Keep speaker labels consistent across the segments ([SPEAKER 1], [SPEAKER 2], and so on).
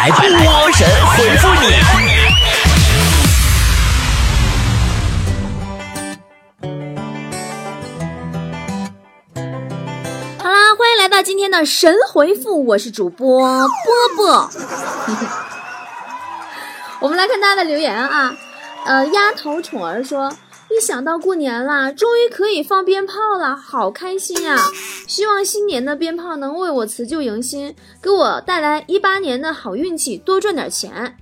[SPEAKER 1] 来，波神回复你。
[SPEAKER 2] 好啦，欢迎来到今天的神回复，我是主播波波。我们来看大家的留言啊，呃，丫头宠儿说，一想到过年啦，终于可以放鞭炮了，好开心呀！希望新年的鞭炮能为我辞旧迎新，给我带来一八年的好运气，多赚点钱。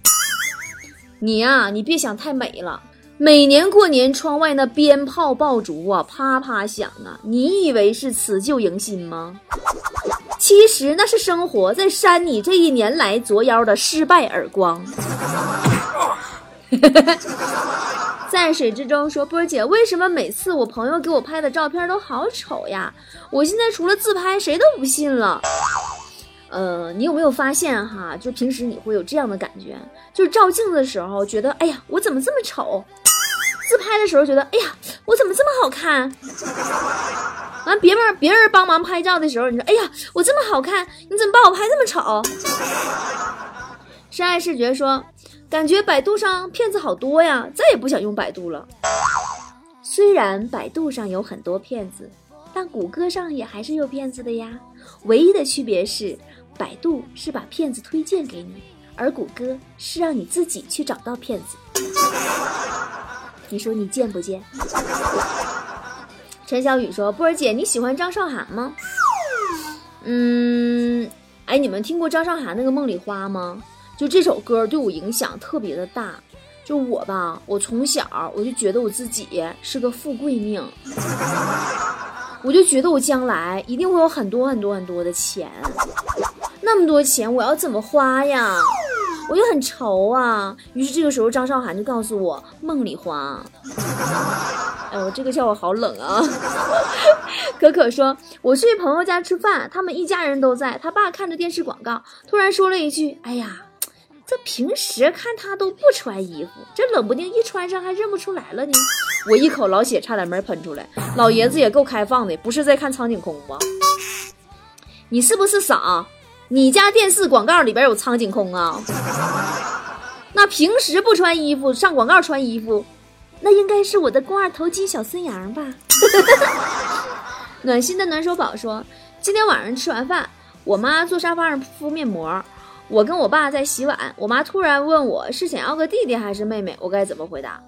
[SPEAKER 2] 你呀、你别想太美了。每年过年，窗外那鞭炮爆竹啊，啪啪响啊！你以为是辞旧迎新吗？其实那是生活在扇你这一年来作妖的失败耳光。在水之中说，波姐，为什么每次我朋友给我拍的照片都好丑呀？我现在除了自拍，谁都不信了。呃，你有没有发现哈？就平时你会有这样的感觉，就是照镜子的时候觉得，哎呀，我怎么这么丑？自拍的时候觉得，哎呀，我怎么这么好看？完，别人别人帮忙拍照的时候，你说，哎呀，我这么好看，你怎么把我拍这么丑？深爱视觉说，感觉百度上骗子好多呀，再也不想用百度了。虽然百度上有很多骗子，但谷歌上也还是有骗子的呀。唯一的区别是，百度是把骗子推荐给你，而谷歌是让你自己去找到骗子。你说你贱不贱？陈小雨说：“波儿姐，你喜欢张韶涵吗？”嗯，哎，你们听过张韶涵那个《梦里花》吗？就这首歌对我影响特别的大。就我吧，我从小我就觉得我自己是个富贵命，我就觉得我将来一定会有很多很多很多的钱，那么多钱我要怎么花呀？我就很愁啊。于是这个时候张韶涵就告诉我《梦里花》。哎我，这个笑话好冷啊！可可说，我去朋友家吃饭，他们一家人都在，他爸看着电视广告，突然说了一句：“哎呀。”这平时看他都不穿衣服，这冷不丁一穿上还认不出来了呢。我一口老血差点没喷出来。老爷子也够开放的，不是在看苍井空吗？你是不是傻？你家电视广告里边有苍井空啊？那平时不穿衣服上广告穿衣服，那应该是我的肱二头肌小孙杨吧？暖心的暖手宝说，今天晚上吃完饭，我妈坐沙发上敷面膜。我跟我爸在洗碗，我妈突然问我是想要个弟弟还是妹妹，我该怎么回答？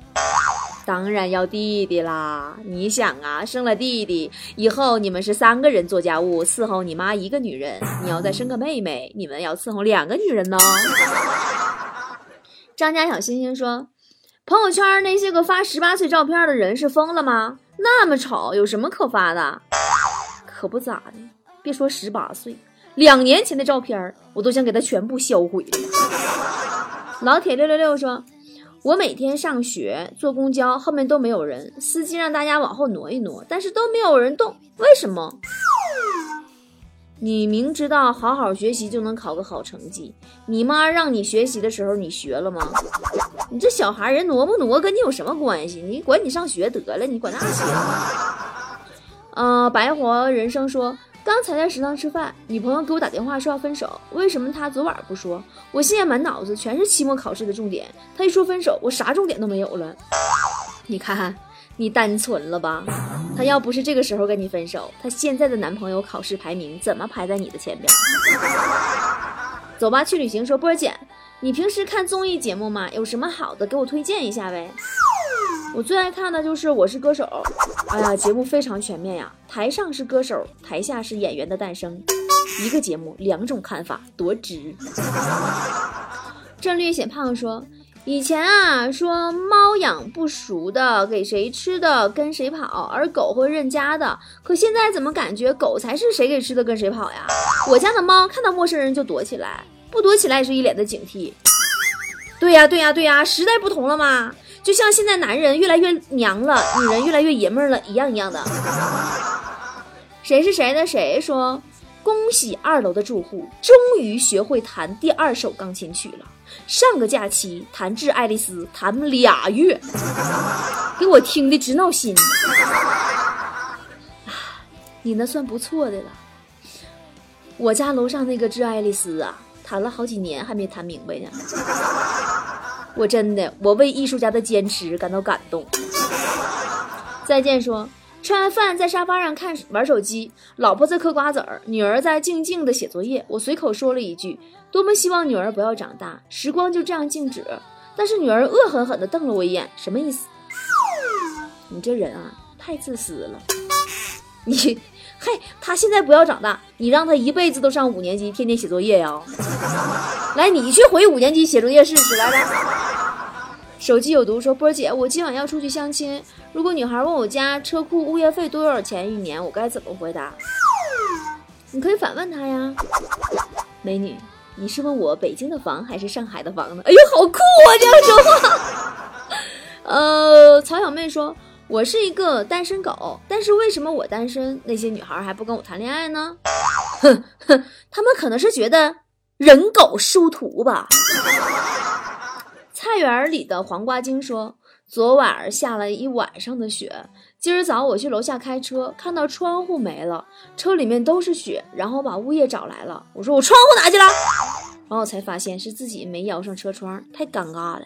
[SPEAKER 2] 当然要弟弟啦！你想啊，生了弟弟以后，你们是三个人做家务，伺候你妈一个女人；你要再生个妹妹，你们要伺候两个女人呢。张家小星星说，朋友圈那些个发十八岁照片的人是疯了吗？那么丑，有什么可发的？可不咋的，别说十八岁。两年前的照片，我都想给他全部销毁。老铁六六六说：“我每天上学坐公交，后面都没有人，司机让大家往后挪一挪，但是都没有人动，为什么？你明知道好好学习就能考个好成绩，你妈让你学习的时候，你学了吗？你这小孩人挪不挪跟你有什么关系？你管你上学得了，你管那些？啊、呃，白活人生说。”刚才在食堂吃饭，女朋友给我打电话说要分手，为什么她昨晚不说？我现在满脑子全是期末考试的重点，她一说分手，我啥重点都没有了。你看，你单纯了吧？她要不是这个时候跟你分手，她现在的男朋友考试排名怎么排在你的前边？走吧，去旅行。说波儿姐，你平时看综艺节目吗？有什么好的给我推荐一下呗？我最爱看的就是《我是歌手》，哎呀，节目非常全面呀！台上是歌手，台下是演员的诞生，一个节目两种看法，多值！郑略显胖说，以前啊说猫养不熟的给谁吃的跟谁跑，而狗会认家的，可现在怎么感觉狗才是谁给吃的跟谁跑呀？我家的猫看到陌生人就躲起来，不躲起来也是一脸的警惕。对呀，对呀，对呀，时代不同了嘛。就像现在男人越来越娘了，女人越来越爷们儿了一样一样的。谁是谁的谁说，恭喜二楼的住户终于学会弹第二首钢琴曲了。上个假期弹《致爱丽丝》弹俩月，给我听的直闹心。你那算不错的了。我家楼上那个《致爱丽丝》啊。弹了好几年还没弹明白呢。我真的，我为艺术家的坚持感到感动。再见说，吃完饭在沙发上看玩手机，老婆在嗑瓜子儿，女儿在静静的写作业。我随口说了一句：“多么希望女儿不要长大，时光就这样静止。”但是女儿恶狠狠地瞪了我一眼，什么意思？你这人啊，太自私了。你，嘿，他现在不要长大，你让他一辈子都上五年级，天天写作业呀？来，你去回五年级写作业试试，来来。手机有毒说，波儿姐，我今晚要出去相亲，如果女孩问我家车库物业费多少钱一年，我该怎么回答？你可以反问她呀，美女，你是问我北京的房还是上海的房呢？哎呦，好酷啊，这样说话。呃，曹小妹说。我是一个单身狗，但是为什么我单身，那些女孩还不跟我谈恋爱呢？哼哼，他们可能是觉得人狗殊途吧。菜园里的黄瓜精说，昨晚下了一晚上的雪，今儿早我去楼下开车，看到窗户没了，车里面都是雪，然后把物业找来了。我说我窗户哪去了？然后我才发现是自己没摇上车窗，太尴尬了。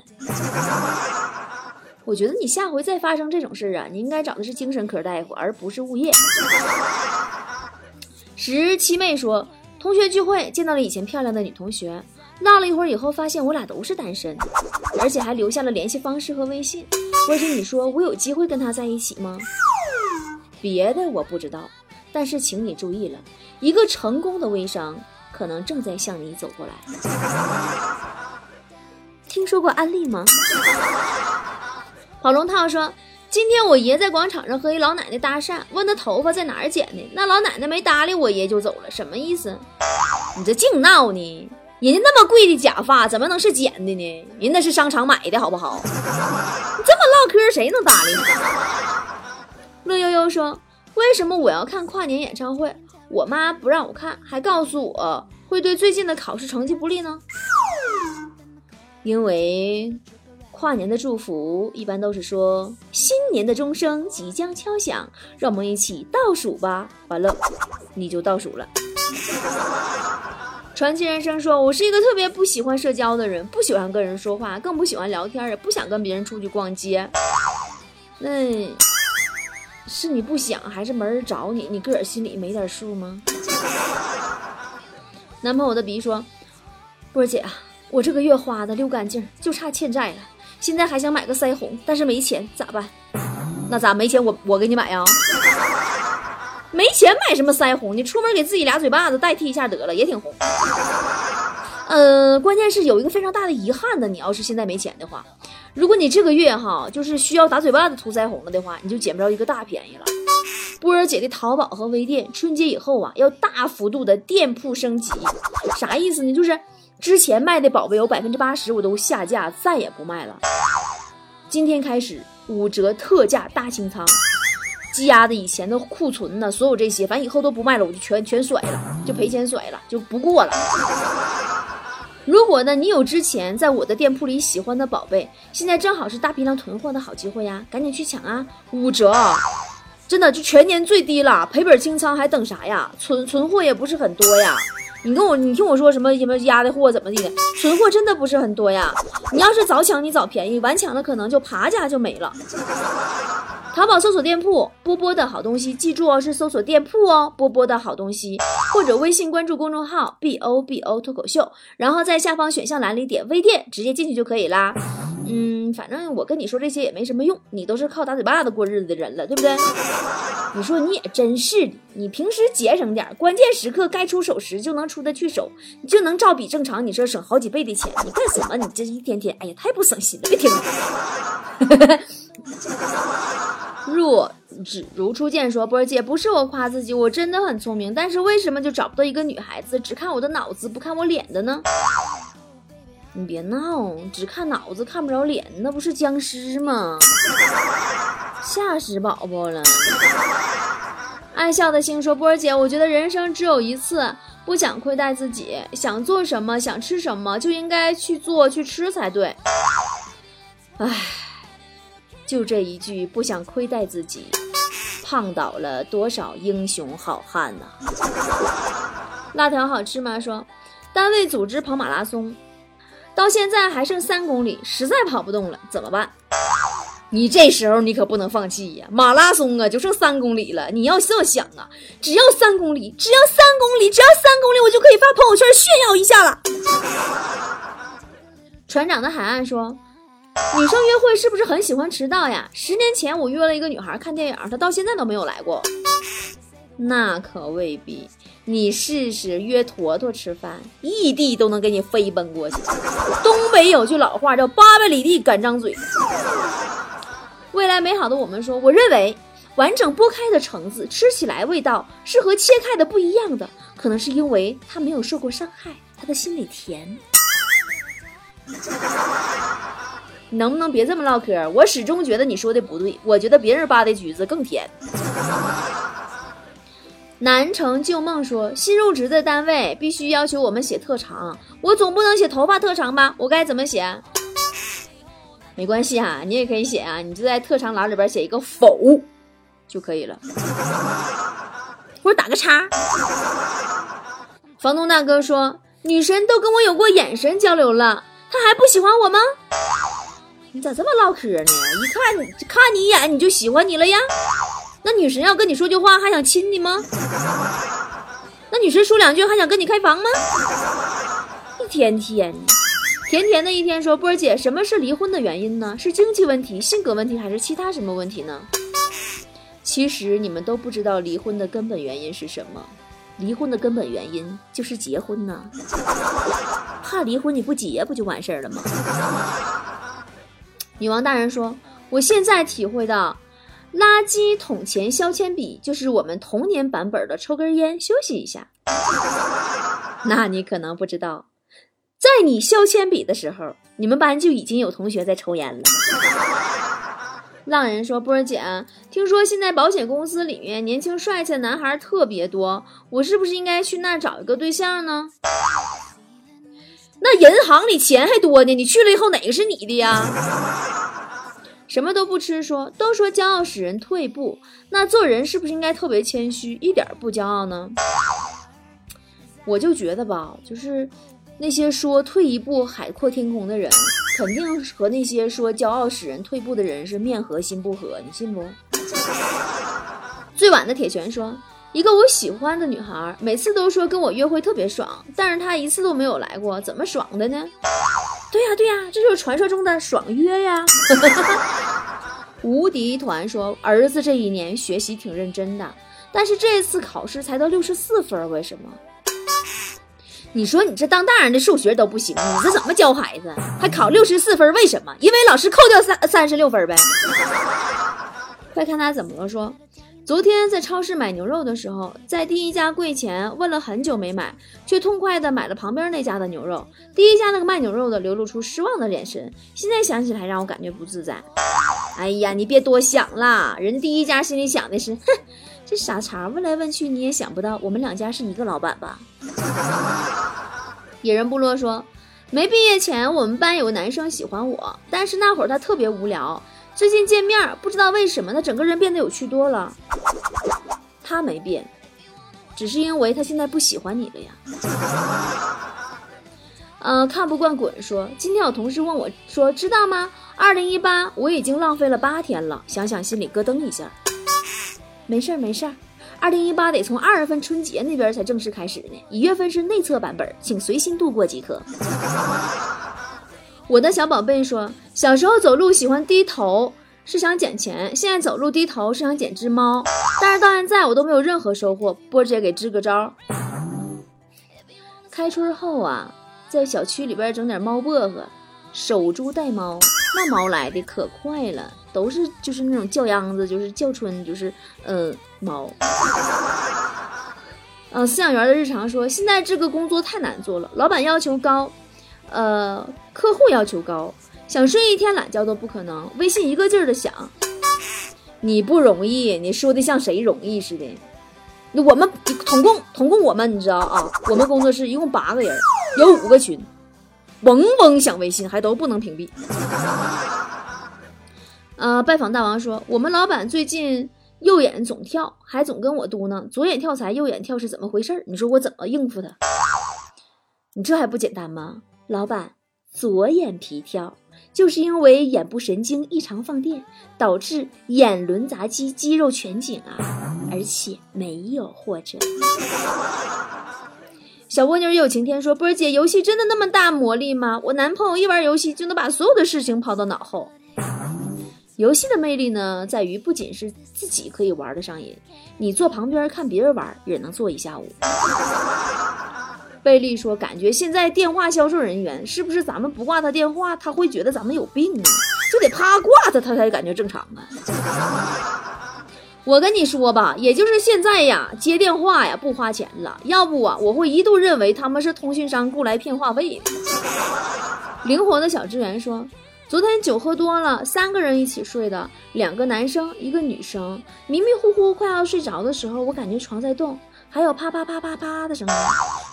[SPEAKER 2] 我觉得你下回再发生这种事啊，你应该找的是精神科大夫，而不是物业。十七妹说，同学聚会见到了以前漂亮的女同学，闹了一会儿以后，发现我俩都是单身，而且还留下了联系方式和微信。或者你说我有机会跟他在一起吗？别的我不知道，但是请你注意了，一个成功的微商可能正在向你走过来。听说过安利吗？跑龙套说：“今天我爷在广场上和一老奶奶搭讪，问她头发在哪儿剪的。那老奶奶没搭理我爷就走了，什么意思？你这净闹呢！人家那么贵的假发怎么能是剪的呢？人那是商场买的好不好？你这么唠嗑，谁能搭理你？”乐悠悠说：“为什么我要看跨年演唱会？我妈不让我看，还告诉我会对最近的考试成绩不利呢？因为。”跨年的祝福一般都是说新年的钟声即将敲响，让我们一起倒数吧。完了，你就倒数了。传奇人生说：“我是一个特别不喜欢社交的人，不喜欢跟人说话，更不喜欢聊天，也不想跟别人出去逛街。那是你不想，还是没人找你？你个儿心里没点数吗？”男朋友的鼻说：“波儿姐，我这个月花的溜干净，就差欠债了。”现在还想买个腮红，但是没钱，咋办？那咋没钱？我我给你买呀。没钱买什么腮红？你出门给自己俩嘴巴子代替一下得了，也挺红。呃，关键是有一个非常大的遗憾的，你要是现在没钱的话，如果你这个月哈就是需要打嘴巴子涂腮红了的话，你就捡不着一个大便宜了。波儿姐的淘宝和微店春节以后啊要大幅度的店铺升级，啥意思呢？就是。之前卖的宝贝有百分之八十，我都下架，再也不卖了。今天开始五折特价大清仓，积压的以前的库存呢，所有这些，反正以后都不卖了，我就全全甩了，就赔钱甩了，就不过了。如果呢，你有之前在我的店铺里喜欢的宝贝，现在正好是大批量囤货的好机会呀，赶紧去抢啊！五折，真的就全年最低了，赔本清仓还等啥呀？存存货也不是很多呀。你跟我，你听我说什么什么压的货怎么地的？存货真的不是很多呀。你要是早抢，你早便宜；晚抢的可能就爬价就没了。淘宝搜索店铺波波的好东西，记住哦，是搜索店铺哦，波波的好东西，或者微信关注公众号 B O B O 脱口秀，然后在下方选项栏里点微店，直接进去就可以啦。嗯，反正我跟你说这些也没什么用，你都是靠打嘴巴子过日子的人了，对不对？你说你也真是的，你平时节省点，关键时刻该出手时就能出得去手，就能照比正常，你说省好几倍的钱，你干什么？你这一天天，哎呀，太不省心了，别听。若只如初见说，波儿姐不是我夸自己，我真的很聪明，但是为什么就找不到一个女孩子只看我的脑子不看我脸的呢？你别闹，只看脑子看不着脸，那不是僵尸吗？吓死宝宝了！爱笑的星说：“波儿姐，我觉得人生只有一次，不想亏待自己，想做什么，想吃什么，就应该去做去吃才对。唉，就这一句，不想亏待自己，胖倒了多少英雄好汉呐！”辣条好吃吗？说。单位组织跑马拉松，到现在还剩三公里，实在跑不动了，怎么办？你这时候你可不能放弃呀！马拉松啊，就剩三公里了，你要这么想啊，只要三公里，只要三公里，只要三公里，我就可以发朋友圈炫耀一下了。船长的海岸说：“女生约会是不是很喜欢迟到呀？十年前我约了一个女孩看电影，她到现在都没有来过。那可未必，你试试约坨坨吃饭，异地都能给你飞奔过去。东北有句老话叫‘八百里地赶张嘴’。”未来美好的我们说，我认为完整剥开的橙子吃起来味道是和切开的不一样的，可能是因为它没有受过伤害，它的心里甜。能不能别这么唠嗑？我始终觉得你说的不对，我觉得别人扒的橘子更甜。南城旧梦说，新入职的单位必须要求我们写特长，我总不能写头发特长吧？我该怎么写？没关系哈，你也可以写啊，你就在特长栏里边写一个否就可以了，或者打个叉。房东大哥说，女神都跟我有过眼神交流了，她还不喜欢我吗？你咋这么唠嗑呢？一看你看你一眼你就喜欢你了呀？那女神要跟你说句话还想亲你吗？那女神说两句还想跟你开房吗？一天天的。甜甜的一天说：“波儿姐，什么是离婚的原因呢？是经济问题、性格问题，还是其他什么问题呢？”其实你们都不知道离婚的根本原因是什么。离婚的根本原因就是结婚呢。怕离婚你不结不就完事儿了吗？女王大人说：“我现在体会到，垃圾桶前削铅笔就是我们童年版本的抽根烟休息一下。”那你可能不知道。在你削铅笔的时候，你们班就已经有同学在抽烟了。浪人说：“波儿姐，听说现在保险公司里面年轻帅气的男孩特别多，我是不是应该去那找一个对象呢？”那银行里钱还多呢，你去了以后哪个是你的呀？什么都不吃，说都说骄傲使人退步，那做人是不是应该特别谦虚，一点不骄傲呢？我就觉得吧，就是。那些说退一步海阔天空的人，肯定和那些说骄傲使人退步的人是面和心不和，你信不？最晚的铁拳说，一个我喜欢的女孩，每次都说跟我约会特别爽，但是她一次都没有来过，怎么爽的呢？对呀对呀，这就是传说中的爽约呀。无敌团说，儿子这一年学习挺认真的，但是这次考试才得六十四分，为什么？你说你这当大人的数学都不行，你这怎么教孩子？还考六十四分？为什么？因为老师扣掉三三十六分呗。快看他怎么了？说，昨天在超市买牛肉的时候，在第一家柜前问了很久没买，却痛快的买了旁边那家的牛肉。第一家那个卖牛肉的流露出失望的眼神，现在想起来让我感觉不自在。哎呀，你别多想了，人第一家心里想的是，哼。这傻叉问来问去，你也想不到我们两家是一个老板吧？野人部落说，没毕业前我们班有个男生喜欢我，但是那会儿他特别无聊。最近见面，不知道为什么他整个人变得有趣多了。他没变，只是因为他现在不喜欢你了呀。嗯，看不惯滚说，今天有同事问我说，知道吗？二零一八我已经浪费了八天了，想想心里咯噔一下。没事儿没事儿，二零一八得从二月份春节那边才正式开始呢，一月份是内测版本，请随心度过即可。我的小宝贝说，小时候走路喜欢低头是想捡钱，现在走路低头是想捡只猫，但是到现在我都没有任何收获。波姐给支个招，开春后啊，在小区里边整点猫薄荷，守株待猫，那猫来的可快了。都是就是那种叫秧子，就是叫春，就是呃猫。嗯，饲养员的日常说，现在这个工作太难做了，老板要求高，呃，客户要求高，想睡一天懒觉都不可能。微信一个劲儿的响，你不容易，你说的像谁容易似的？我们统共统共我们你知道啊？我们工作室一共八个人，有五个群，嗡嗡响微信还都不能屏蔽。呃，拜访大王说，我们老板最近右眼总跳，还总跟我嘟囔，左眼跳财，右眼跳是怎么回事？你说我怎么应付他？你这还不简单吗？老板，左眼皮跳，就是因为眼部神经异常放电，导致眼轮匝肌肌肉全紧啊，而且没有或者。小蜗牛有晴天说：“波儿姐，游戏真的那么大魔力吗？我男朋友一玩游戏就能把所有的事情抛到脑后。游戏的魅力呢，在于不仅是自己可以玩得上瘾，你坐旁边看别人玩也能坐一下午。”贝利说：“感觉现在电话销售人员是不是咱们不挂他电话，他会觉得咱们有病啊？就得啪挂他，他才感觉正常啊。”我跟你说吧，也就是现在呀，接电话呀不花钱了，要不啊，我会一度认为他们是通讯商雇来骗话费的。灵活的小职员说，昨天酒喝多了，三个人一起睡的，两个男生，一个女生，迷迷糊糊快要睡着的时候，我感觉床在动，还有啪啪啪啪啪的声音，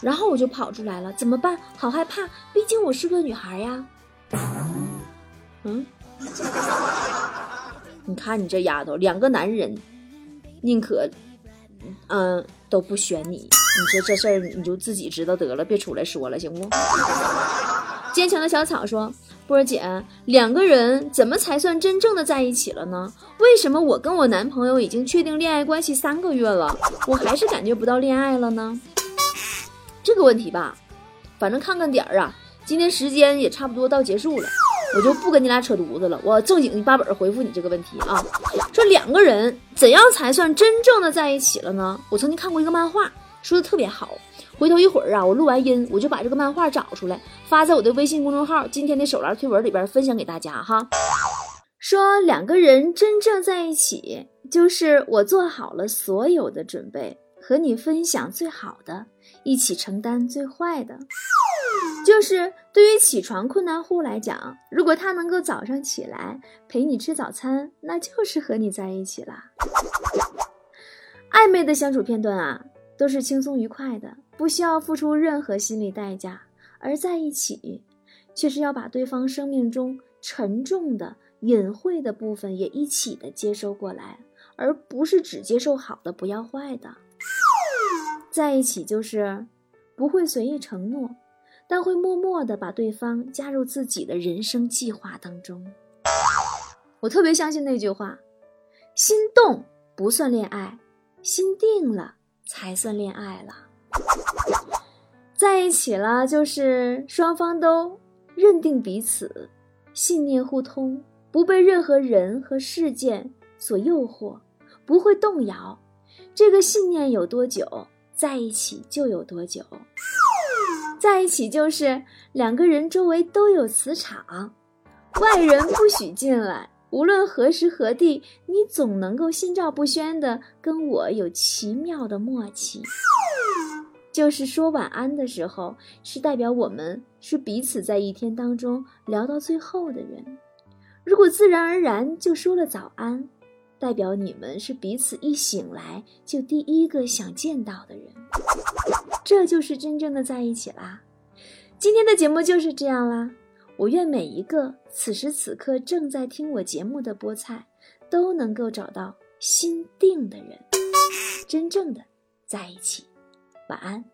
[SPEAKER 2] 然后我就跑出来了，怎么办？好害怕，毕竟我是个女孩呀。嗯，你看你这丫头，两个男人。宁可，嗯，都不选你。你说这事儿，你就自己知道得了，别出来说了，行不？坚强的小草说：“波儿姐，两个人怎么才算真正的在一起了呢？为什么我跟我男朋友已经确定恋爱关系三个月了，我还是感觉不到恋爱了呢？”这个问题吧，反正看看点儿啊，今天时间也差不多到结束了。我就不跟你俩扯犊子了，我正经一八本回复你这个问题啊。说两个人怎样才算真正的在一起了呢？我曾经看过一个漫画，说的特别好。回头一会儿啊，我录完音，我就把这个漫画找出来，发在我的微信公众号今天的手栏推文里边分享给大家哈。说两个人真正在一起，就是我做好了所有的准备，和你分享最好的，一起承担最坏的。就是对于起床困难户来讲，如果他能够早上起来陪你吃早餐，那就是和你在一起啦。暧昧的相处片段啊，都是轻松愉快的，不需要付出任何心理代价；而在一起，却是要把对方生命中沉重的、隐晦的部分也一起的接收过来，而不是只接受好的，不要坏的。在一起就是不会随意承诺。但会默默的把对方加入自己的人生计划当中。我特别相信那句话：心动不算恋爱，心定了才算恋爱了。在一起了，就是双方都认定彼此，信念互通，不被任何人和事件所诱惑，不会动摇。这个信念有多久，在一起就有多久。在一起就是两个人周围都有磁场，外人不许进来。无论何时何地，你总能够心照不宣的跟我有奇妙的默契。就是说晚安的时候，是代表我们是彼此在一天当中聊到最后的人。如果自然而然就说了早安，代表你们是彼此一醒来就第一个想见到的人。这就是真正的在一起啦！今天的节目就是这样啦。我愿每一个此时此刻正在听我节目的菠菜，都能够找到心定的人，真正的在一起。晚安。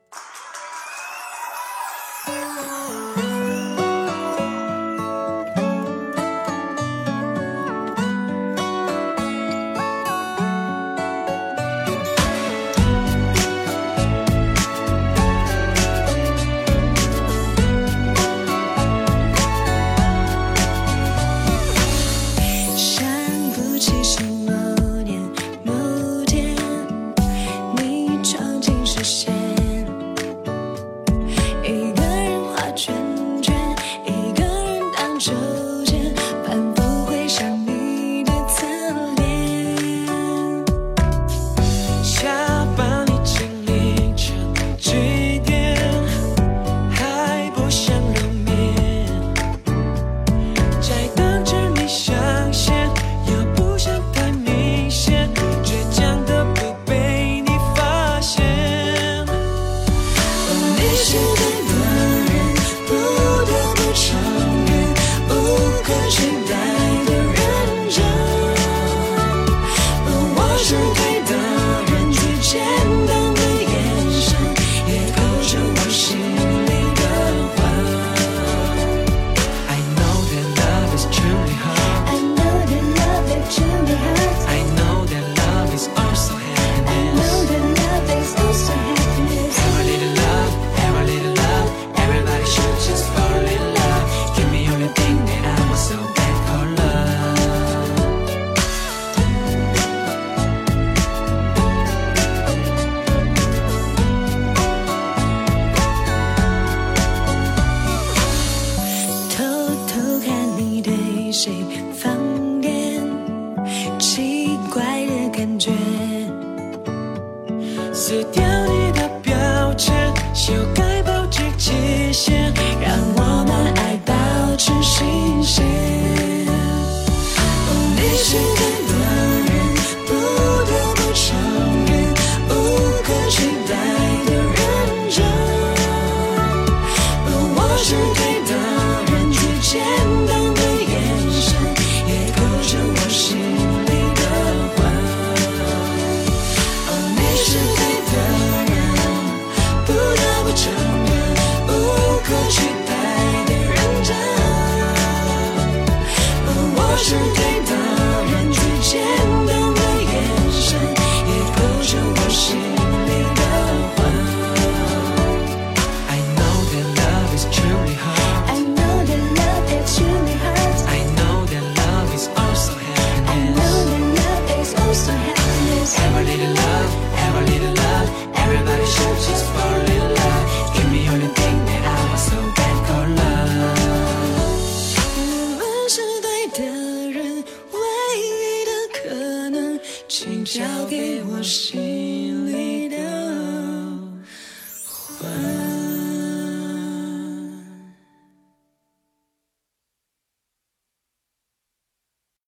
[SPEAKER 3] 该保持期限。